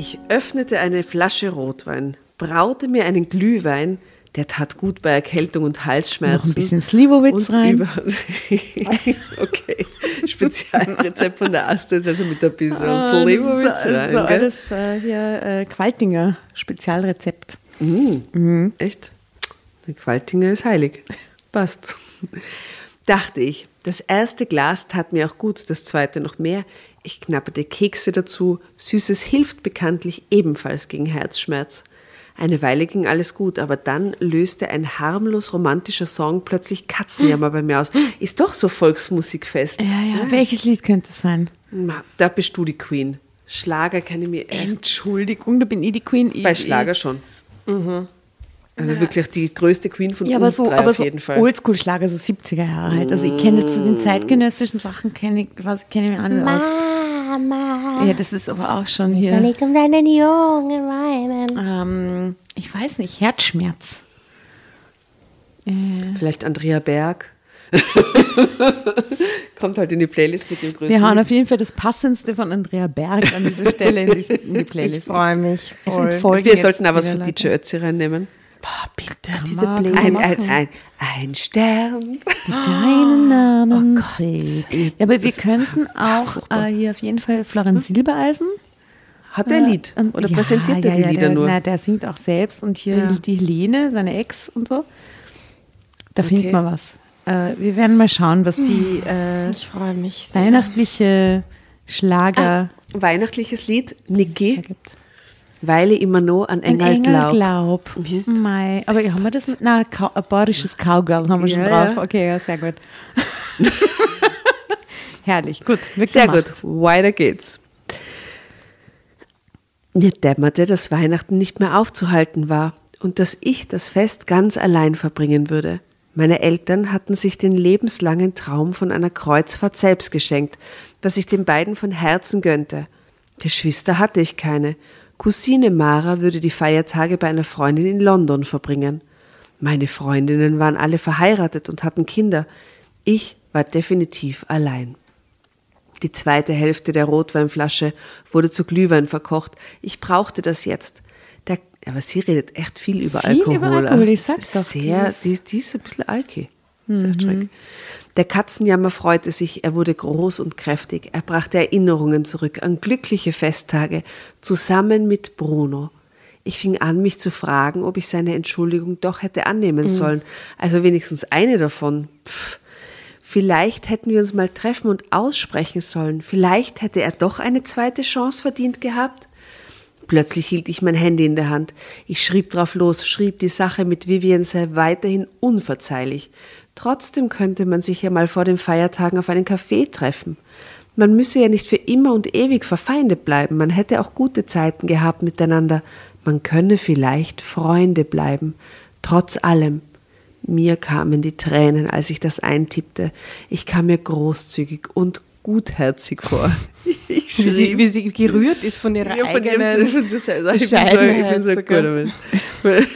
Speaker 2: Ich öffnete eine Flasche Rotwein, braute mir einen Glühwein, der tat gut bei Erkältung und Halsschmerzen.
Speaker 5: Noch ein bisschen Slivovitz rein.
Speaker 2: okay, Spezialrezept von der Aste ist also mit ein bisschen ah, Slivovitz rein.
Speaker 5: So alles äh, hier äh, Qualtinger Spezialrezept.
Speaker 2: Mm, mhm. Echt? Der Qualtinger ist heilig. Passt. Dachte ich, das erste Glas tat mir auch gut, das zweite noch mehr. Ich knapperte Kekse dazu. Süßes hilft bekanntlich ebenfalls gegen Herzschmerz. Eine Weile ging alles gut, aber dann löste ein harmlos romantischer Song plötzlich Katzenjammer bei mir aus. Ist doch so Volksmusikfest.
Speaker 5: Ja, ja. ja. Welches Lied könnte es sein?
Speaker 2: Da bist du die Queen. Schlager kann ich mir.
Speaker 5: Entschuldigung, da bin ich die Queen.
Speaker 2: Bei Schlager schon. Mhm. Also ja. wirklich die größte Queen von ja, uns
Speaker 5: aber so,
Speaker 2: drei
Speaker 5: aber
Speaker 2: auf
Speaker 5: so
Speaker 2: jeden Fall.
Speaker 5: Oldschool-Schlager, so 70er Jahre halt. Also ich kenne jetzt den zeitgenössischen Sachen, kenne ich, was kenne ich mir alle aus. Mama. Ja, das ist aber auch schon hier. Kann ich um deinen Jungen weinen? Ähm, ich weiß nicht, Herzschmerz.
Speaker 2: Äh. Vielleicht Andrea Berg. Kommt halt in die Playlist mit dem größten.
Speaker 5: Wir haben auf jeden Fall das Passendste von Andrea Berg an dieser Stelle in, die, in die Playlist.
Speaker 4: Ich freue mich.
Speaker 2: Voll. Wir sollten auch was für DJ Ötzi reinnehmen.
Speaker 5: Boah, bitte,
Speaker 2: Kann diese Playlist. Ein, ein, ein, ein Stern,
Speaker 5: deinen Namen oh trägt. Ja, aber wir könnten auch äh, hier auf jeden Fall Florian Silbereisen.
Speaker 2: Hat der Lied? Oder ja, präsentiert er ja, die Lieder
Speaker 5: der,
Speaker 2: nur?
Speaker 5: Na, der singt auch selbst und hier die Helene, seine Ex und so. Da okay. findet man was. Äh, wir werden mal schauen, was die äh,
Speaker 4: ich mich
Speaker 5: weihnachtliche Schlager.
Speaker 2: Ah, weihnachtliches Lied, Niki.
Speaker 5: Gibt.
Speaker 2: Weil ich immer noch an Engel,
Speaker 5: Engel
Speaker 2: glaub.
Speaker 5: glaub. Mei. Aber haben wir das? Na, Kau- ein bayerisches Cowgirl haben wir schon
Speaker 2: Ja,
Speaker 5: drauf.
Speaker 2: ja.
Speaker 5: Okay, ja, sehr gut. Herrlich, gut.
Speaker 2: Sehr
Speaker 5: gemacht.
Speaker 2: gut, weiter geht's. Mir dämmerte, dass Weihnachten nicht mehr aufzuhalten war und dass ich das Fest ganz allein verbringen würde. Meine Eltern hatten sich den lebenslangen Traum von einer Kreuzfahrt selbst geschenkt, was ich den beiden von Herzen gönnte. Geschwister hatte ich keine. Cousine Mara würde die Feiertage bei einer Freundin in London verbringen. Meine Freundinnen waren alle verheiratet und hatten Kinder. Ich war definitiv allein. Die zweite Hälfte der Rotweinflasche wurde zu Glühwein verkocht. Ich brauchte das jetzt. Der, aber sie redet echt viel über
Speaker 5: Viel
Speaker 2: Alkohol.
Speaker 5: über Alkohol, ich sag's doch,
Speaker 2: Sehr, die, die ist ein bisschen alki. Sehr schräg. Der Katzenjammer freute sich, er wurde groß und kräftig. Er brachte Erinnerungen zurück an glückliche Festtage, zusammen mit Bruno. Ich fing an, mich zu fragen, ob ich seine Entschuldigung doch hätte annehmen sollen. Also wenigstens eine davon. Pff. Vielleicht hätten wir uns mal treffen und aussprechen sollen. Vielleicht hätte er doch eine zweite Chance verdient gehabt. Plötzlich hielt ich mein Handy in der Hand. Ich schrieb drauf los, schrieb, die Sache mit Vivian sei weiterhin unverzeihlich. Trotzdem könnte man sich ja mal vor den Feiertagen auf einen Kaffee treffen. Man müsse ja nicht für immer und ewig verfeindet bleiben. Man hätte auch gute Zeiten gehabt miteinander. Man könne vielleicht Freunde bleiben. Trotz allem. Mir kamen die Tränen, als ich das eintippte. Ich kam mir großzügig und gutherzig vor. Ich
Speaker 4: Wie sie, wie sie gerührt ist von ihrer
Speaker 2: ja, von
Speaker 4: eigenen
Speaker 2: von sich selber. Ich bin so, ich bin so gut damit.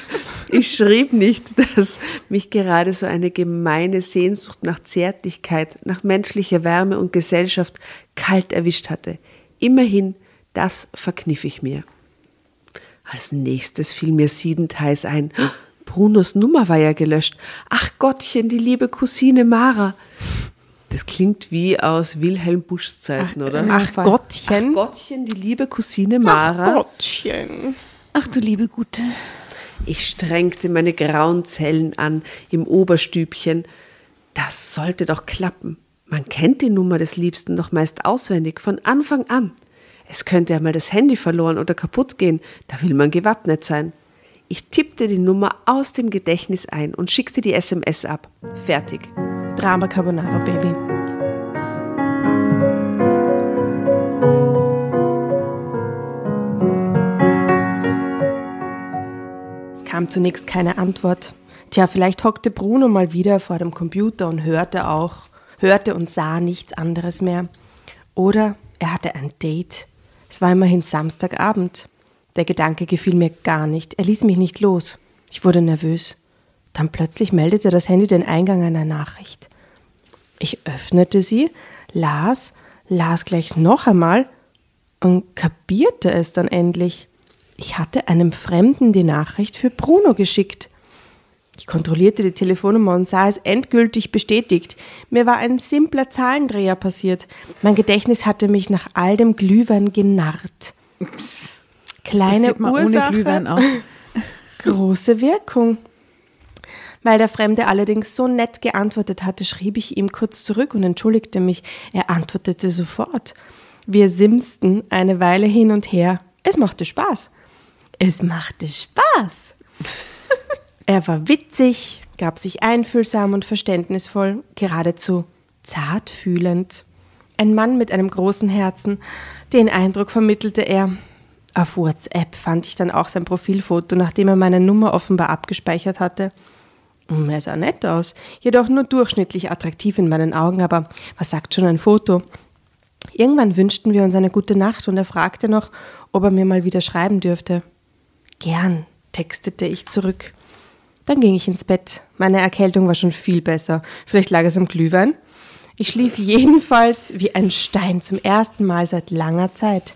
Speaker 2: Ich schrieb nicht, dass mich gerade so eine gemeine Sehnsucht nach Zärtlichkeit, nach menschlicher Wärme und Gesellschaft kalt erwischt hatte. Immerhin, das verkniff ich mir. Als nächstes fiel mir siedend heiß ein. Brunos Nummer war ja gelöscht. Ach Gottchen, die liebe Cousine Mara. Das klingt wie aus Wilhelm Buschs Zeiten, oder?
Speaker 4: Ach. Gottchen.
Speaker 2: Ach Gottchen, die liebe Cousine Mara.
Speaker 4: Ach Gottchen.
Speaker 5: Ach du liebe Gute.
Speaker 2: Ich strengte meine grauen Zellen an im Oberstübchen. Das sollte doch klappen. Man kennt die Nummer des Liebsten doch meist auswendig, von Anfang an. Es könnte ja mal das Handy verloren oder kaputt gehen, da will man gewappnet sein. Ich tippte die Nummer aus dem Gedächtnis ein und schickte die SMS ab. Fertig.
Speaker 4: Drama Carbonara Baby. Es kam zunächst keine Antwort. Tja, vielleicht hockte Bruno mal wieder vor dem Computer und hörte auch, hörte und sah nichts anderes mehr. Oder er hatte ein Date. Es war immerhin Samstagabend. Der Gedanke gefiel mir gar nicht. Er ließ mich nicht los. Ich wurde nervös. Dann plötzlich meldete das Handy den Eingang einer Nachricht. Ich öffnete sie, las, las gleich noch einmal und kapierte es dann endlich. Ich hatte einem Fremden die Nachricht für Bruno geschickt. Ich kontrollierte die Telefonnummer und sah es endgültig bestätigt. Mir war ein simpler Zahlendreher passiert. Mein Gedächtnis hatte mich nach all dem Glühwein genarrt. Kleine
Speaker 5: Passiert man ohne
Speaker 4: Ursache, große Wirkung. Weil der Fremde allerdings so nett geantwortet hatte, schrieb ich ihm kurz zurück und entschuldigte mich. Er antwortete sofort. Wir simsten eine Weile hin und her. Es machte Spaß. Es machte Spaß. er war witzig, gab sich einfühlsam und verständnisvoll, geradezu zartfühlend. Ein Mann mit einem großen Herzen. Den Eindruck vermittelte er. Auf WhatsApp fand ich dann auch sein Profilfoto, nachdem er meine Nummer offenbar abgespeichert hatte. Hm, Er sah nett aus, jedoch nur durchschnittlich attraktiv in meinen Augen, aber was sagt schon ein Foto? Irgendwann wünschten wir uns eine gute Nacht und er fragte noch, ob er mir mal wieder schreiben dürfte. Gern, textete ich zurück. Dann ging ich ins Bett. Meine Erkältung war schon viel besser. Vielleicht lag es am Glühwein. Ich schlief jedenfalls wie ein Stein zum ersten Mal seit langer Zeit.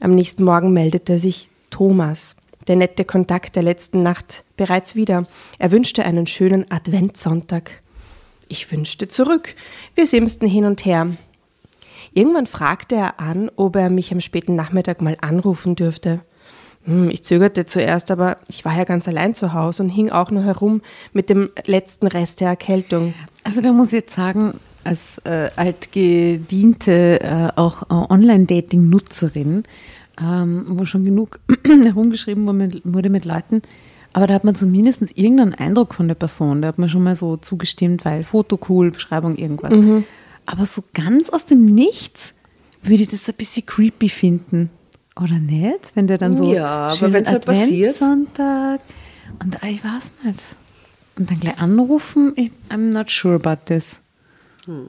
Speaker 4: Am nächsten Morgen meldete sich Thomas, der nette Kontakt der letzten Nacht, bereits wieder. Er wünschte einen schönen Adventssonntag. Ich wünschte zurück. Wir simsten hin und her. Irgendwann fragte er an, ob er mich am späten Nachmittag mal anrufen dürfte. Hm, Ich zögerte zuerst, aber ich war ja ganz allein zu Hause und hing auch nur herum mit dem letzten Rest der Erkältung.
Speaker 5: Also da muss ich jetzt sagen, als äh, altgediente, äh, auch äh, Online-Dating-Nutzerin, ähm, wo schon genug herumgeschrieben wurde mit Leuten. Aber da hat man zumindest irgendeinen Eindruck von der Person. Da hat man schon mal so zugestimmt, weil Foto cool, Beschreibung irgendwas. Mhm. Aber so ganz aus dem Nichts würde ich das ein bisschen creepy finden. Oder nicht? Wenn der dann so
Speaker 2: ja, aber wenn es halt passiert.
Speaker 5: Sonntag und ich weiß nicht. Und dann gleich anrufen, ich, I'm not sure about this.
Speaker 4: Hm.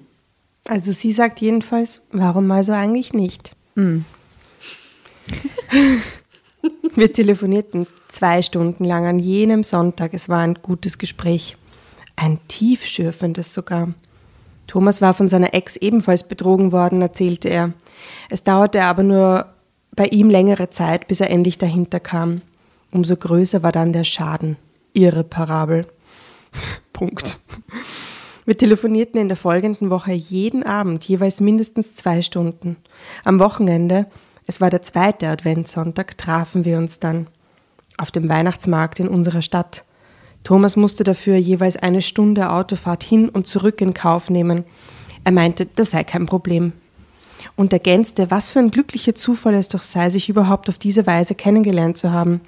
Speaker 4: Also sie sagt jedenfalls, warum also eigentlich nicht? Hm. Wir telefonierten zwei Stunden lang an jenem Sonntag. Es war ein gutes Gespräch. Ein tiefschürfendes sogar. Thomas war von seiner Ex ebenfalls betrogen worden, erzählte er. Es dauerte aber nur bei ihm längere Zeit, bis er endlich dahinter kam. Umso größer war dann der Schaden. Irreparabel. Punkt. Wir telefonierten in der folgenden Woche jeden Abend, jeweils mindestens zwei Stunden. Am Wochenende, es war der zweite Adventssonntag, trafen wir uns dann auf dem Weihnachtsmarkt in unserer Stadt. Thomas musste dafür jeweils eine Stunde Autofahrt hin und zurück in Kauf nehmen. Er meinte, das sei kein Problem. Und ergänzte, was für ein glücklicher Zufall es doch sei, sich überhaupt auf diese Weise kennengelernt zu haben.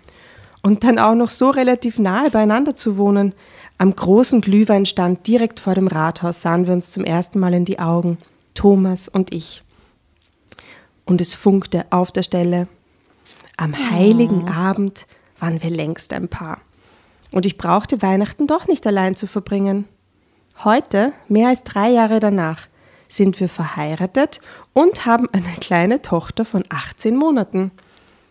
Speaker 4: Und dann auch noch so relativ nahe beieinander zu wohnen. Am großen Glühweinstand direkt vor dem Rathaus sahen wir uns zum ersten Mal in die Augen, Thomas und ich. Und es funkte auf der Stelle. Am heiligen oh. Abend waren wir längst ein Paar. Und ich brauchte Weihnachten doch nicht allein zu verbringen. Heute, mehr als drei Jahre danach, sind wir verheiratet und haben eine kleine Tochter von 18 Monaten.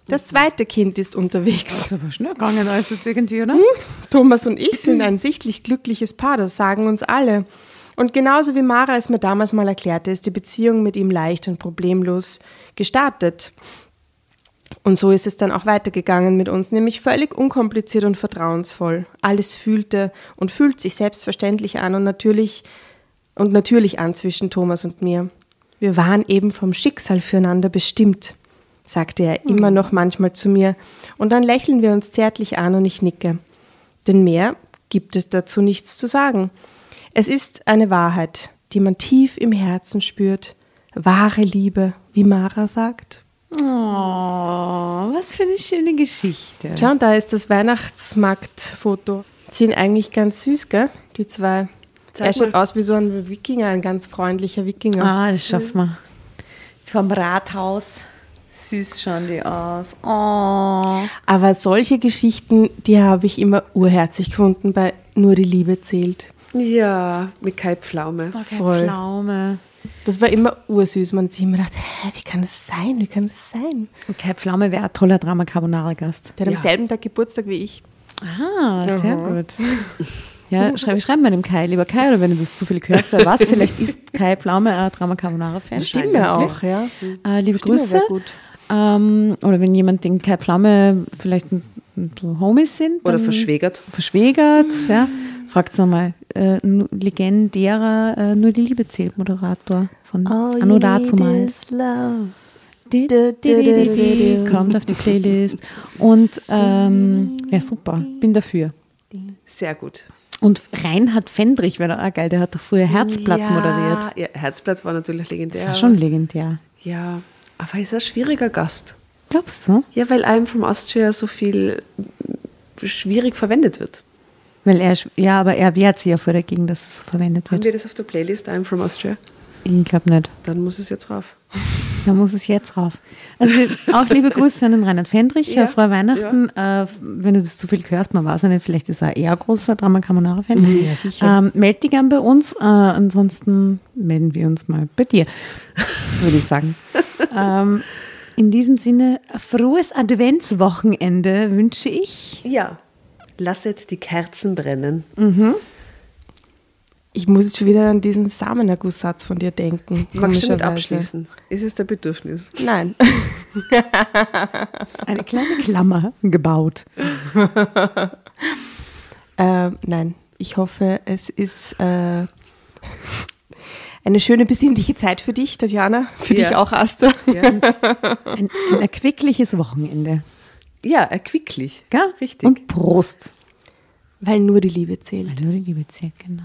Speaker 4: Das zweite Kind ist unterwegs.
Speaker 5: Das ist aber schnell gegangen als jetzt irgendwie, oder?
Speaker 4: Hm? Thomas und ich sind ein sichtlich glückliches Paar, das sagen uns alle. Und genauso wie Mara es mir damals mal erklärte, ist die Beziehung mit ihm leicht und problemlos gestartet. Und so ist es dann auch weitergegangen mit uns, nämlich völlig unkompliziert und vertrauensvoll. Alles fühlte und fühlt sich selbstverständlich an und natürlich und natürlich an zwischen Thomas und mir. Wir waren eben vom Schicksal füreinander bestimmt sagte er immer noch manchmal zu mir, und dann lächeln wir uns zärtlich an und ich nicke. Denn mehr gibt es dazu nichts zu sagen. Es ist eine Wahrheit, die man tief im Herzen spürt. Wahre Liebe, wie Mara sagt.
Speaker 5: Oh, was für eine schöne Geschichte.
Speaker 4: Schau, und da ist das Weihnachtsmarktfoto. Sind eigentlich ganz süß, gell? Die zwei. Zeig er schaut aus wie so ein Wikinger, ein ganz freundlicher Wikinger.
Speaker 5: Ah, das schaffen wir. Vom Rathaus. Süß schauen die aus. Oh.
Speaker 4: Aber solche Geschichten, die habe ich immer urherzig gefunden bei Nur die Liebe zählt.
Speaker 2: Ja, mit Kai Pflaume.
Speaker 5: Oh, Voll. Pflaume.
Speaker 4: Das war immer ursüß. Man hat sich immer gedacht, hä, wie kann das sein? Wie kann das sein?
Speaker 5: Und Kai Pflaume wäre ein toller Drama Carbonara Gast.
Speaker 4: Der hat ja. am selben Tag Geburtstag wie ich.
Speaker 5: Ah, sehr gut. Ja, schreib, schreib mal dem Kai, lieber Kai, oder wenn du das zufällig hörst, wer was, vielleicht ist Kai Pflaume ein Drama Carbonara-Fan.
Speaker 4: Stimmt ja auch, ja.
Speaker 5: Äh, liebe Stimme Grüße. Gut. Ähm, oder wenn jemand den Kai Flamme vielleicht so Homies sind.
Speaker 2: Oder verschwägert.
Speaker 5: Verschwägert, mhm. ja. Fragt es nochmal. Äh, legendärer äh, Nur die Liebe zählt Moderator von All Anno dazumals. Kommt auf die Playlist. Und ähm, ja, super. Bin dafür.
Speaker 2: Sehr gut.
Speaker 5: Und Reinhard Fendrich wäre auch geil, der hat doch früher Herzblatt
Speaker 2: ja,
Speaker 5: moderiert.
Speaker 2: Ja, Herzblatt war natürlich legendär.
Speaker 5: Das war schon legendär.
Speaker 2: Ja, aber ist ein schwieriger Gast.
Speaker 5: Glaubst du?
Speaker 2: Ja, weil einem vom Austria so viel schwierig verwendet wird.
Speaker 5: Weil er, ja, aber er wehrt sich ja vor dagegen, dass es so verwendet wird.
Speaker 2: Haben wir das auf der Playlist, I'm from Austria?
Speaker 5: Ich glaube nicht.
Speaker 2: Dann muss es jetzt rauf.
Speaker 5: Da muss es jetzt rauf. Also auch liebe Grüße an den Reinhard Fendrich. Ja, frohe Weihnachten. Ja. Äh, wenn du das zu viel hörst, man weiß ja nicht, vielleicht ist er eher großer Drama Carbonara-Fan.
Speaker 4: Mhm, ja, sicher.
Speaker 5: Ähm, meld dich gern bei uns. Äh, ansonsten melden wir uns mal bei dir, würde ich sagen. ähm, in diesem Sinne, frohes Adventswochenende wünsche ich.
Speaker 2: Ja, lass jetzt die Kerzen brennen.
Speaker 5: Mhm.
Speaker 4: Ich muss jetzt schon wieder an diesen Samenergusssatz von dir denken.
Speaker 2: Magst du mit abschließen? Ist es der Bedürfnis?
Speaker 4: Nein.
Speaker 5: Eine kleine Klammer gebaut.
Speaker 4: äh, nein, ich hoffe, es ist äh, eine schöne besinnliche Zeit für dich, Tatjana. Für ja. dich auch, Asta. Ja. Ein,
Speaker 5: ein, erquickliches Wochenende.
Speaker 2: Ja, erquicklich.
Speaker 5: Ja, richtig. Und Prost.
Speaker 4: Weil nur die Liebe zählt.
Speaker 5: Weil nur die Liebe zählt, genau.